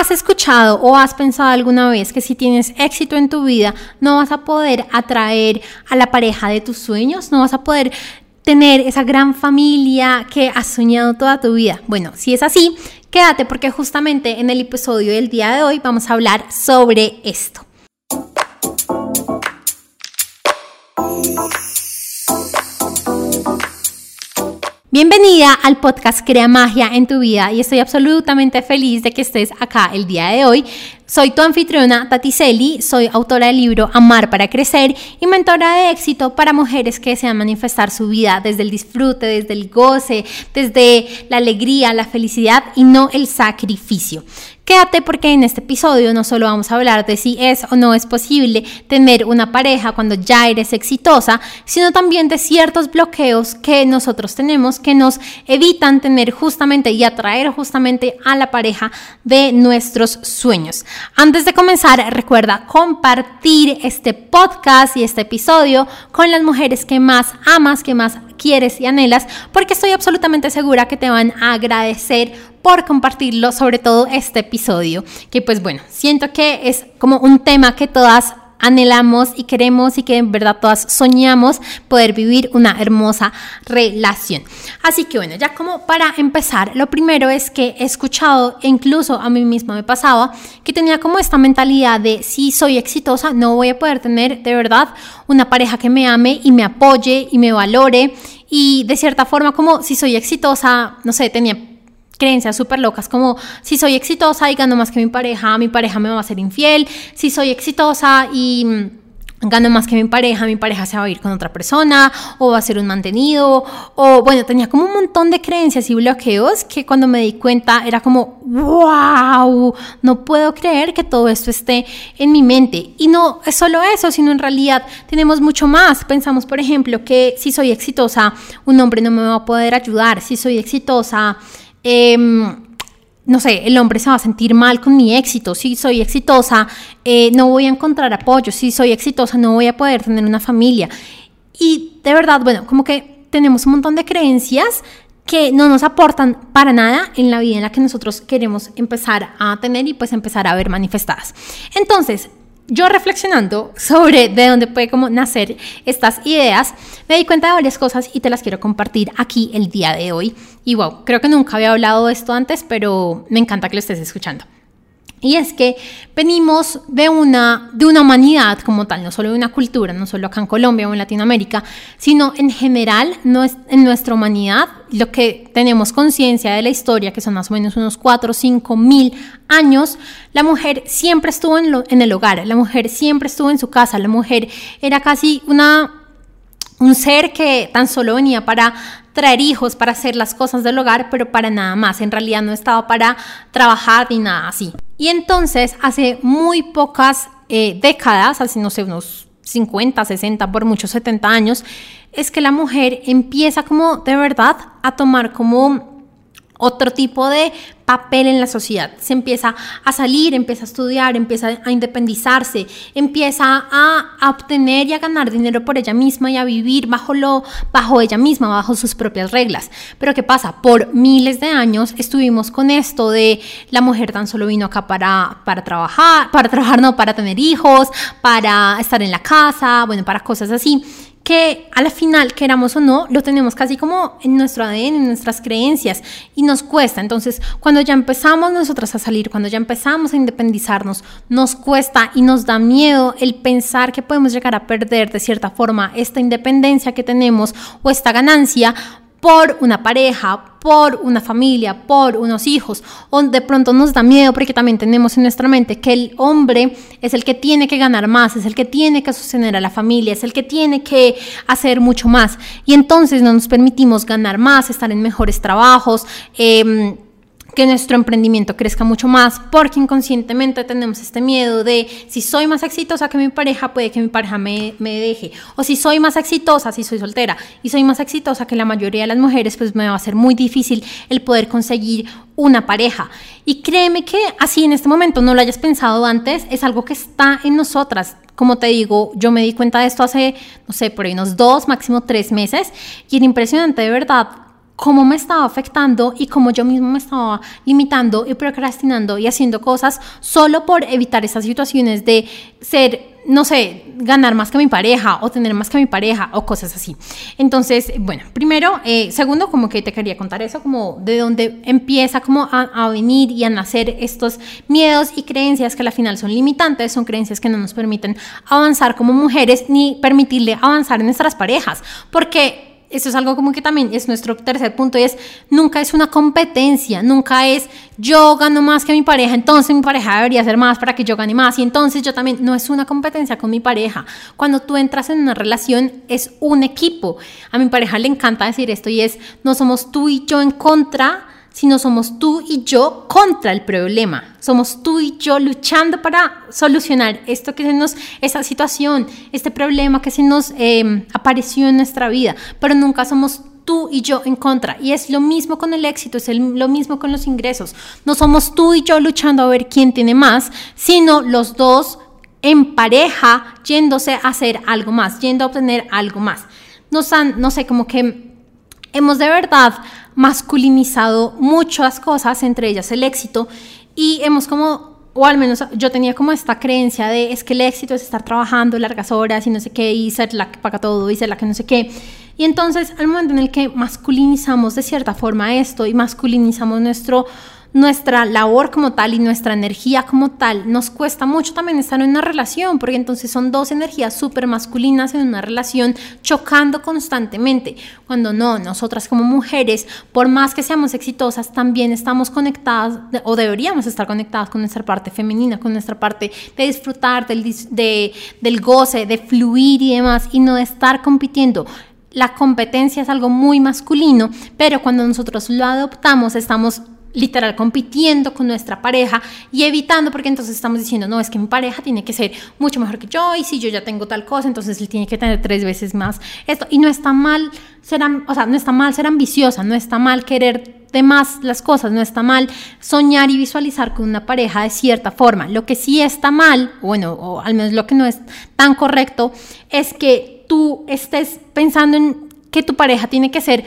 ¿Has escuchado o has pensado alguna vez que si tienes éxito en tu vida no vas a poder atraer a la pareja de tus sueños? ¿No vas a poder tener esa gran familia que has soñado toda tu vida? Bueno, si es así, quédate porque justamente en el episodio del día de hoy vamos a hablar sobre esto. Bienvenida al podcast Crea Magia en tu vida y estoy absolutamente feliz de que estés acá el día de hoy. Soy tu anfitriona Tati Celi, soy autora del libro Amar para Crecer y mentora de éxito para mujeres que desean manifestar su vida desde el disfrute, desde el goce, desde la alegría, la felicidad y no el sacrificio. Quédate porque en este episodio no solo vamos a hablar de si es o no es posible tener una pareja cuando ya eres exitosa, sino también de ciertos bloqueos que nosotros tenemos que nos evitan tener justamente y atraer justamente a la pareja de nuestros sueños. Antes de comenzar, recuerda compartir este podcast y este episodio con las mujeres que más amas, que más quieres y anhelas, porque estoy absolutamente segura que te van a agradecer por compartirlo, sobre todo este episodio, que pues bueno, siento que es como un tema que todas anhelamos y queremos y que en verdad todas soñamos poder vivir una hermosa relación. Así que bueno, ya como para empezar, lo primero es que he escuchado, e incluso a mí misma me pasaba, que tenía como esta mentalidad de si soy exitosa, no voy a poder tener de verdad una pareja que me ame y me apoye y me valore. Y de cierta forma, como si soy exitosa, no sé, tenía creencias súper locas como si soy exitosa y gano más que mi pareja, mi pareja me va a ser infiel, si soy exitosa y mm, gano más que mi pareja, mi pareja se va a ir con otra persona o va a ser un mantenido o bueno, tenía como un montón de creencias y bloqueos que cuando me di cuenta era como, wow, no puedo creer que todo esto esté en mi mente. Y no es solo eso, sino en realidad tenemos mucho más. Pensamos, por ejemplo, que si soy exitosa, un hombre no me va a poder ayudar, si soy exitosa, Em, no sé, el hombre se va a sentir mal con mi éxito. Si soy exitosa, eh, no voy a encontrar apoyo. Si soy exitosa, no voy a poder tener una familia. Y de verdad, bueno, como que tenemos un montón de creencias que no nos aportan para nada en la vida en la que nosotros queremos empezar a tener y pues empezar a ver manifestadas. Entonces, yo reflexionando sobre de dónde puede como nacer estas ideas, me di cuenta de varias cosas y te las quiero compartir aquí el día de hoy. Y wow, creo que nunca había hablado de esto antes, pero me encanta que lo estés escuchando. Y es que venimos de una, de una humanidad como tal, no solo de una cultura, no solo acá en Colombia o en Latinoamérica, sino en general no es, en nuestra humanidad, lo que tenemos conciencia de la historia, que son más o menos unos 4 o 5 mil años, la mujer siempre estuvo en, en el hogar, la mujer siempre estuvo en su casa, la mujer era casi una un ser que tan solo venía para traer hijos, para hacer las cosas del hogar, pero para nada más. En realidad no estaba para trabajar ni nada así. Y entonces, hace muy pocas eh, décadas, hace no sé, unos 50, 60, por muchos 70 años, es que la mujer empieza como de verdad a tomar como otro tipo de papel en la sociedad. Se empieza a salir, empieza a estudiar, empieza a independizarse, empieza a, obtener y a ganar dinero por ella misma y a vivir bajo, lo, bajo ella misma, bajo sus propias reglas. Pero ¿qué pasa? Por miles de años estuvimos con esto de la mujer tan solo vino acá para, para trabajar, para trabajar, no, para tener hijos, para estar en la casa, bueno, para cosas así que al final, queramos o no, lo tenemos casi como en nuestro ADN, en nuestras creencias, y nos cuesta. Entonces, cuando ya empezamos nosotras a salir, cuando ya empezamos a independizarnos, nos cuesta y nos da miedo el pensar que podemos llegar a perder de cierta forma esta independencia que tenemos o esta ganancia por una pareja, por una familia, por unos hijos, o de pronto nos da miedo porque también tenemos en nuestra mente que el hombre es el que tiene que ganar más, es el que tiene que sostener a la familia, es el que tiene que hacer mucho más. Y entonces no nos permitimos ganar más, estar en mejores trabajos. Eh, que nuestro emprendimiento crezca mucho más, porque inconscientemente tenemos este miedo de si soy más exitosa que mi pareja, puede que mi pareja me, me, deje, o si soy más exitosa, si soy soltera, y soy más exitosa que la mayoría de las mujeres, pues me va a ser muy difícil el poder conseguir una pareja. Y créeme que así en este momento no lo hayas pensado antes, es algo que está en nosotras. Como te digo, yo me di cuenta de esto hace, no sé, por ahí unos dos, máximo tres meses, y era impresionante de verdad cómo me estaba afectando y cómo yo mismo me estaba limitando y procrastinando y haciendo cosas solo por evitar esas situaciones de ser no sé, ganar más que mi pareja o tener más que mi pareja o cosas así. Entonces, bueno, primero, eh, segundo, como que te quería contar eso, como de dónde empieza como a, a, venir y a nacer estos miedos y creencias que al final son limitantes, son creencias que no nos permiten avanzar como mujeres ni permitirle avanzar en nuestras parejas, porque eso es algo como que también es nuestro tercer punto es nunca es una competencia, nunca es yo gano más que mi pareja, entonces mi pareja debería hacer más para que yo gane más y entonces yo también, no es una competencia con mi pareja. Cuando tú entras en una relación es un equipo. A mi pareja le encanta decir esto y es no somos tú y yo en contra sino somos tú y yo contra el problema. Somos tú y yo luchando para solucionar esto que se nos, esa situación, este problema que se nos em, apareció en nuestra vida, pero nunca somos tú y yo en contra. Y es lo mismo con el éxito, es lo mismo con los ingresos. No somos tú y yo luchando a ver quién tiene más, sino los dos en pareja yéndose a hacer algo más, yendo a obtener algo más. Nos han, no sé, como que hemos de verdad masculinizado muchas cosas, entre ellas el éxito, y hemos como, o al menos yo tenía como esta creencia de es que el éxito es estar trabajando largas horas y no sé qué, y ser la que paga todo y ser la que no sé qué. Y entonces al momento en el que masculinizamos de cierta forma esto y masculinizamos nuestro nuestra labor como tal y nuestra energía como tal, nos cuesta mucho también estar en una relación, porque entonces son dos energías súper masculinas en una relación chocando constantemente, cuando no, nosotras como mujeres, por más que seamos exitosas, también estamos conectadas o deberíamos estar conectadas con nuestra parte femenina, con nuestra parte de disfrutar del, de, del goce, de fluir y demás, y no de estar compitiendo. La competencia es algo muy masculino, pero cuando nosotros lo adoptamos estamos literal compitiendo con nuestra pareja y evitando porque entonces estamos diciendo no es que mi pareja tiene que ser mucho mejor que yo y si yo ya tengo tal cosa entonces él tiene que tener tres veces más esto y no está mal ser o sea no está mal ser ambiciosa no está mal querer de más las cosas no está mal soñar y visualizar con una pareja de cierta forma. Lo que sí está mal bueno o al menos lo que no es tan correcto es que tú estés pensando en que tu pareja tiene que ser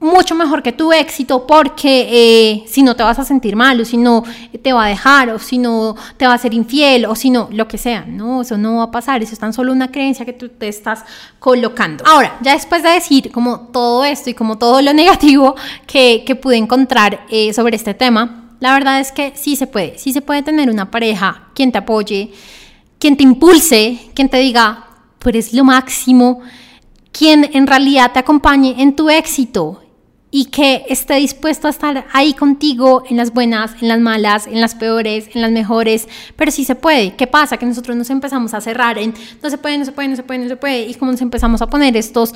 mucho mejor que tu éxito porque eh, si no te vas a sentir mal o si no te va a dejar o si no te va a ser infiel o si no, lo que sea, ¿no? Eso no va a pasar, eso es tan solo una creencia que tú te estás colocando. Ahora, ya después de decir como todo esto y como todo lo negativo que, que pude encontrar eh, sobre este tema, la verdad es que sí se puede, sí se puede tener una pareja quien te apoye, quien te impulse, quien te diga, tú eres lo máximo, quien en realidad te acompañe en tu éxito y que esté dispuesto a estar ahí contigo en las buenas, en las malas, en las peores, en las mejores, pero sí se puede. ¿Qué pasa? Que nosotros nos empezamos a cerrar en no se puede, no se puede, no se puede, no se puede, y como nos empezamos a poner estos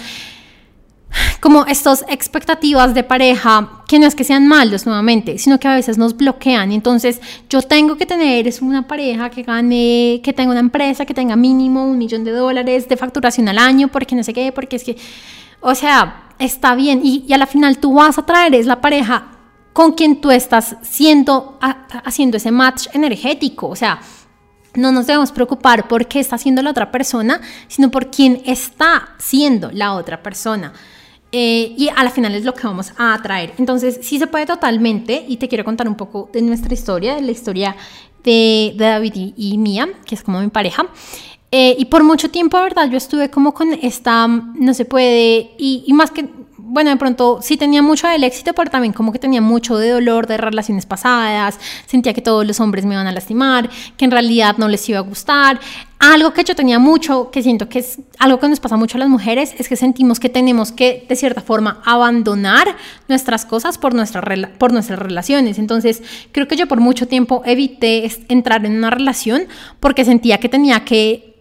como estas expectativas de pareja que no es que sean malos nuevamente, sino que a veces nos bloquean. Entonces, yo tengo que tener es una pareja que gane, que tenga una empresa, que tenga mínimo un millón de dólares de facturación al año, porque no sé qué, porque es que, o sea, está bien y, y a la final tú vas a traer es la pareja con quien tú estás siendo, haciendo ese match energético, o sea, no nos debemos preocupar por qué está haciendo la otra persona, sino por quién está siendo la otra persona. Eh, y a la final es lo que vamos a atraer. Entonces, sí se puede totalmente, y te quiero contar un poco de nuestra historia, de la historia de, David y, mía, que es como mi pareja. Eh, y por mucho tiempo, ¿verdad? Yo estuve como con esta, no se puede, y, y más que bueno, de pronto sí tenía mucho del éxito, pero también como que tenía mucho de dolor de relaciones pasadas, sentía que todos los hombres me iban a lastimar, que en realidad no les iba a gustar. Algo que yo tenía mucho, que siento que es algo que nos pasa mucho a las mujeres, es que sentimos que tenemos que, de cierta forma, abandonar nuestras cosas por, nuestra, por nuestras relaciones. Entonces, creo que yo por mucho tiempo evité entrar en una relación porque sentía que tenía que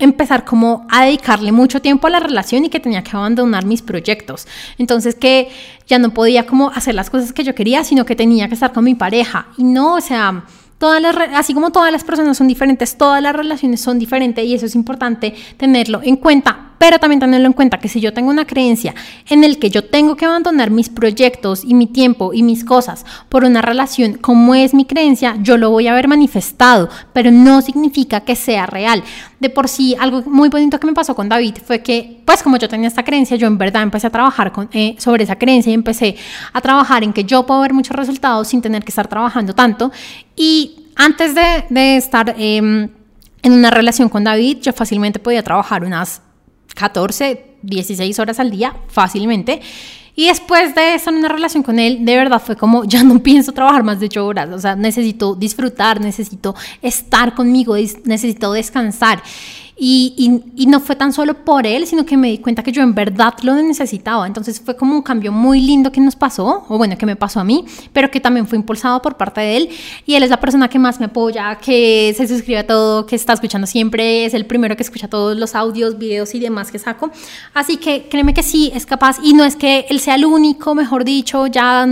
empezar como a dedicarle mucho tiempo a la relación y que tenía que abandonar mis proyectos. Entonces que ya no podía como hacer las cosas que yo quería, sino que tenía que estar con mi pareja. Y no, o sea, todas las, así como todas las personas son diferentes, todas las relaciones son diferentes y eso es importante tenerlo en cuenta pero también tenerlo en cuenta que si yo tengo una creencia en el que yo tengo que abandonar mis proyectos y mi tiempo y mis cosas por una relación como es mi creencia, yo lo voy a ver manifestado, pero no significa que sea real. De por sí, algo muy bonito que me pasó con David fue que, pues como yo tenía esta creencia, yo en verdad empecé a trabajar con, eh, sobre esa creencia y empecé a trabajar en que yo puedo ver muchos resultados sin tener que estar trabajando tanto. Y antes de, estar... Eh, en una relación con David, yo fácilmente podía trabajar unas 14, 16 horas al día, fácilmente. Y después de estar en una relación con él, de verdad fue como, ya no pienso trabajar más de 8 horas, o sea, necesito disfrutar, necesito estar conmigo, necesito descansar. Y, y, no fue tan solo por él, sino que me di cuenta que yo en verdad lo necesitaba. Entonces fue como un cambio muy lindo que nos pasó, o bueno, que me pasó a mí, pero que también fue impulsado por parte de él. Y él es la persona que más me apoya, que se suscribe a todo, que está escuchando siempre, es el primero que escucha todos los audios, videos y demás que saco. Así que créeme que sí, es capaz. Y no es que él sea el único, mejor dicho, ya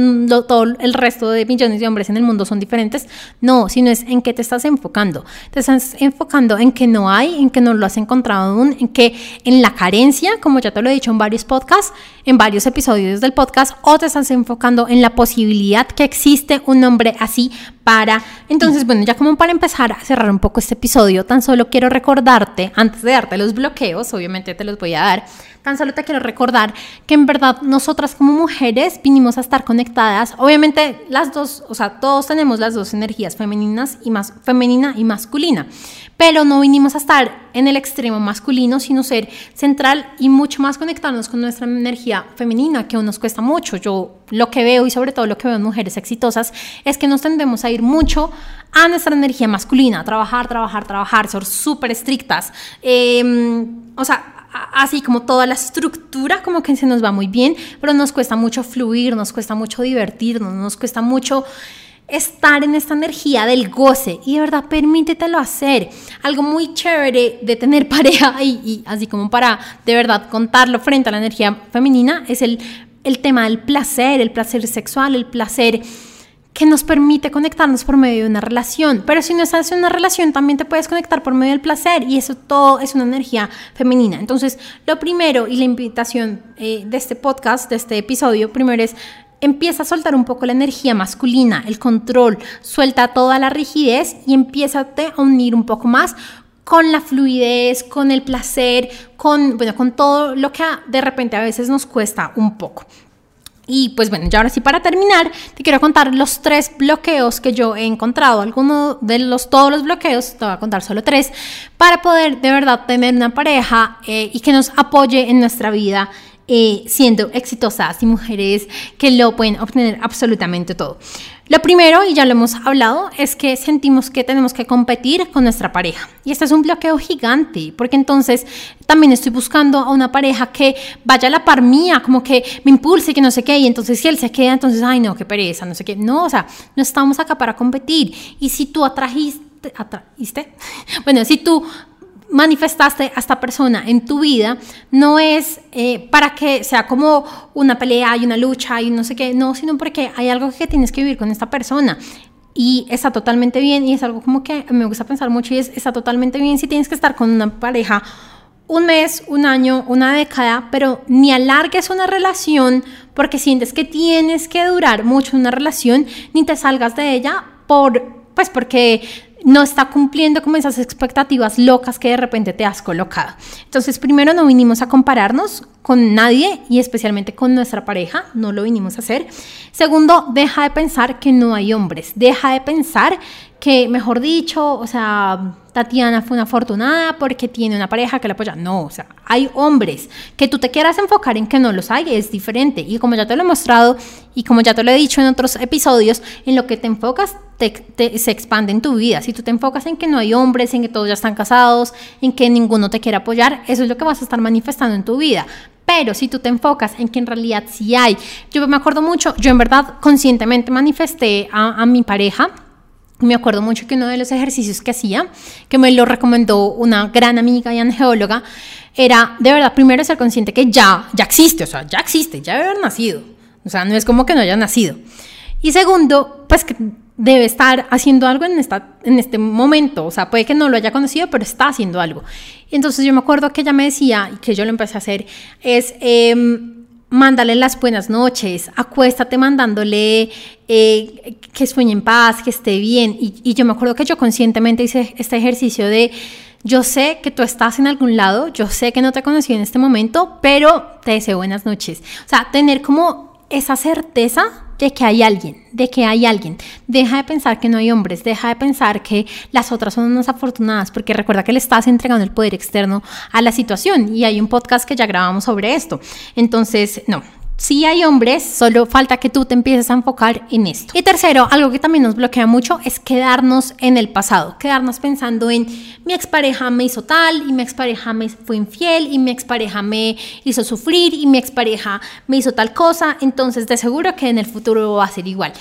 todo el resto de millones de hombres en el mundo son diferentes. No, sino es en qué te estás enfocando. Te estás enfocando en que no hay, en que no lo has encontrado en que en la carencia, como ya te lo he dicho en varios podcasts, en varios episodios del podcast, o te estás enfocando en la posibilidad que existe un hombre así para... Entonces, bueno, ya como para empezar a cerrar un poco este episodio, tan solo quiero recordarte, antes de darte los bloqueos, obviamente te los voy a dar, tan solo te quiero recordar que en verdad nosotras como mujeres vinimos a estar conectadas, obviamente las dos, o sea, todos tenemos las dos energías femeninas y más femenina y masculina, pero no vinimos a estar en el extremo masculino, sino ser central y mucho más conectarnos con nuestra energía femenina, que aún nos cuesta mucho. Yo lo que veo y sobre todo lo que veo en mujeres exitosas es que nos tendemos a ir mucho a nuestra energía masculina, trabajar, trabajar, trabajar, ser súper estrictas. Em, o sea, así como toda la estructura como que se nos va muy bien, pero nos cuesta mucho fluir, nos cuesta mucho divertirnos, nos cuesta mucho estar en esta energía del goce y de verdad permítetelo hacer. Algo muy chévere de tener pareja y, así como para de verdad contarlo frente a la energía femenina es el, el tema del placer, el placer sexual, el placer que nos permite conectarnos por medio de una relación. Pero si no estás en una relación, también te puedes conectar por medio del placer y eso todo es una energía femenina. Entonces, lo primero y la invitación eh, de este podcast, de este episodio, primero es empieza a soltar un poco la energía masculina, el control, suelta toda la rigidez y empieza a unir un poco más con la fluidez, con el placer, con, bueno, con todo lo que de repente a veces nos cuesta un poco. Y pues bueno, ya ahora sí para terminar, te quiero contar los tres bloqueos que yo he encontrado. Algunos de los, todos los bloqueos, te voy a contar solo tres, para poder de verdad tener una pareja eh, y que nos apoye en nuestra vida eh, siendo exitosas y mujeres que lo pueden obtener absolutamente todo. Lo primero, y ya lo hemos hablado, es que sentimos que tenemos que competir con nuestra pareja. Y este es un bloqueo gigante, porque entonces también estoy buscando a una pareja que vaya a la par mía, como que me impulse, que no sé qué, y entonces si él se queda, entonces, ay no, qué pereza, no sé qué. No, o sea, no estamos acá para competir. Y si tú atrajiste, atrajiste, bueno, si tú manifestaste a esta persona en tu vida no es eh, para que sea como una pelea y una lucha y no sé qué, no, sino porque hay algo que tienes que vivir con esta persona. Y está totalmente bien y es algo como que me gusta pensar mucho y es, está totalmente bien si tienes que estar con una pareja un mes, un año, una década, pero ni alargues una relación porque sientes que tienes que durar mucho una relación, ni te salgas de ella por, pues porque no está cumpliendo con esas expectativas locas que de repente te has colocado. Entonces, primero no vinimos a compararnos con nadie y especialmente con nuestra pareja, no lo vinimos a hacer. Segundo, deja de pensar que no hay hombres, deja de pensar que, mejor dicho, o sea, Tatiana fue una afortunada porque tiene una pareja que la apoya. No, o sea, hay hombres. Que tú te quieras enfocar en que no los hay es diferente. Y como ya te lo he mostrado y como ya te lo he dicho en otros episodios, en lo que te enfocas se expande en tu vida. Si tú te enfocas en que no hay hombres, en que todos ya están casados, en que ninguno te quiere apoyar, eso es lo que vas a estar manifestando en tu vida. Pero si tú te enfocas en que en realidad sí hay, yo me acuerdo mucho, yo en verdad conscientemente manifesté a, mi pareja, me acuerdo mucho que uno de los ejercicios que hacía, que me lo recomendó una gran amiga y angeóloga, era de verdad primero ser consciente que ya, ya existe, o sea, ya existe, ya debe haber nacido. O sea, no es como que no haya nacido. Y segundo, pues que debe estar haciendo algo en, esta, en este momento, o sea, puede que no lo haya conocido, pero está haciendo algo. entonces yo me acuerdo que ella me decía, y que yo lo empecé a hacer, es... Eh, mándale las buenas noches, acuéstate mandándole eh, que sueñe en paz, que esté bien. Y, yo me acuerdo que yo conscientemente hice este ejercicio de, yo sé que tú estás en algún lado, yo sé que no te conocí en este momento, pero te deseo buenas noches. O sea, tener como esa certeza de que hay alguien, de que hay alguien. Deja de pensar que no hay hombres, deja de pensar que las otras son unas afortunadas, porque recuerda que le estás entregando el poder externo a la situación y hay un podcast que ya grabamos sobre esto. Entonces, no, si hay hombres, solo falta que tú te empieces a enfocar en esto. Y tercero, algo que también nos bloquea mucho es quedarnos en el pasado, quedarnos pensando en mi expareja me hizo tal y mi expareja me fue infiel y mi expareja me hizo sufrir y mi expareja me hizo tal cosa, entonces de seguro que en el futuro va a ser igual.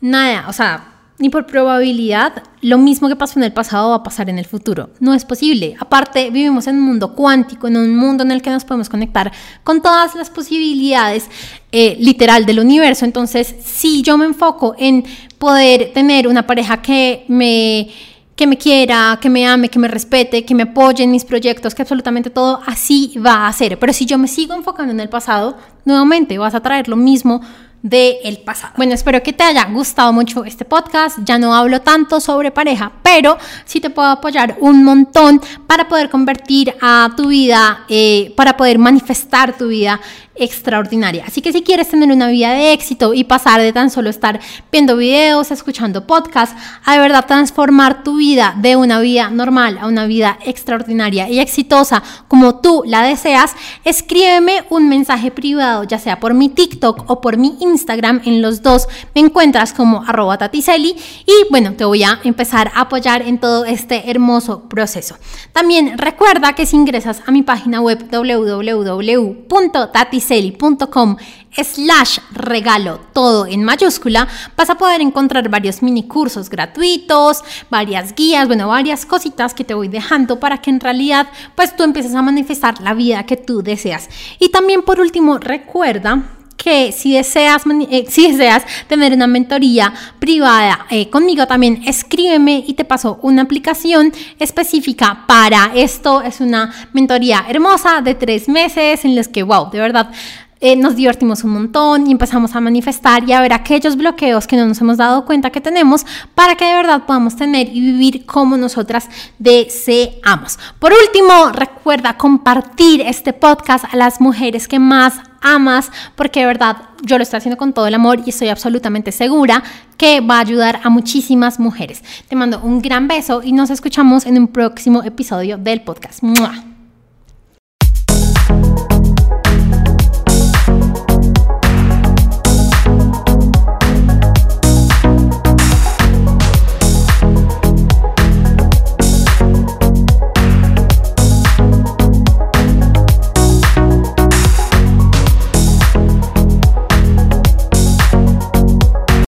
Nada, o sea, ni por probabilidad, lo mismo que pasó en el pasado va a pasar en el futuro. No es posible. Aparte, vivimos en un mundo cuántico, en un mundo en el que nos podemos conectar con todas las posibilidades eh, literal del universo. Entonces, si yo me enfoco en poder tener una pareja que me que me quiera, que me ame, que me respete, que me apoye en mis proyectos, que absolutamente todo así va a ser. Pero si yo me sigo enfocando en el pasado, nuevamente vas a traer lo mismo del pasado. Bueno, espero que te haya gustado mucho este podcast. Ya no hablo tanto sobre pareja, pero sí te puedo apoyar un montón para poder convertir a tu vida, eh, para poder manifestar tu vida extraordinaria. Así que si quieres tener una vida de éxito y pasar de tan solo estar viendo videos, escuchando podcasts, a de verdad transformar tu vida de una vida normal a una vida extraordinaria y exitosa como tú la deseas, escríbeme un mensaje privado, ya sea por mi TikTok o por mi Instagram. En los dos me encuentras como arroba y bueno, te voy a empezar a apoyar en todo este hermoso proceso. También recuerda que si ingresas a mi página web www.taticeli celi.com slash regalo todo en mayúscula, vas a poder encontrar varios mini cursos gratuitos, varias guías, bueno, varias cositas que te voy dejando para que en realidad pues tú empieces a manifestar la vida que tú deseas. Y también por último, recuerda que si deseas, eh, si deseas tener una mentoría privada eh, conmigo también, escríbeme y te paso una aplicación específica para esto. Es una mentoría hermosa de tres meses en los que, wow, de verdad. Eh, nos divertimos un montón y empezamos a manifestar y a ver aquellos bloqueos que no nos hemos dado cuenta que tenemos para que de verdad podamos tener y vivir como nosotras deseamos. Por último, recuerda compartir este podcast a las mujeres que más amas, porque de verdad yo lo estoy haciendo con todo el amor y estoy absolutamente segura que va a ayudar a muchísimas mujeres. Te mando un gran beso y nos escuchamos en un próximo episodio del podcast.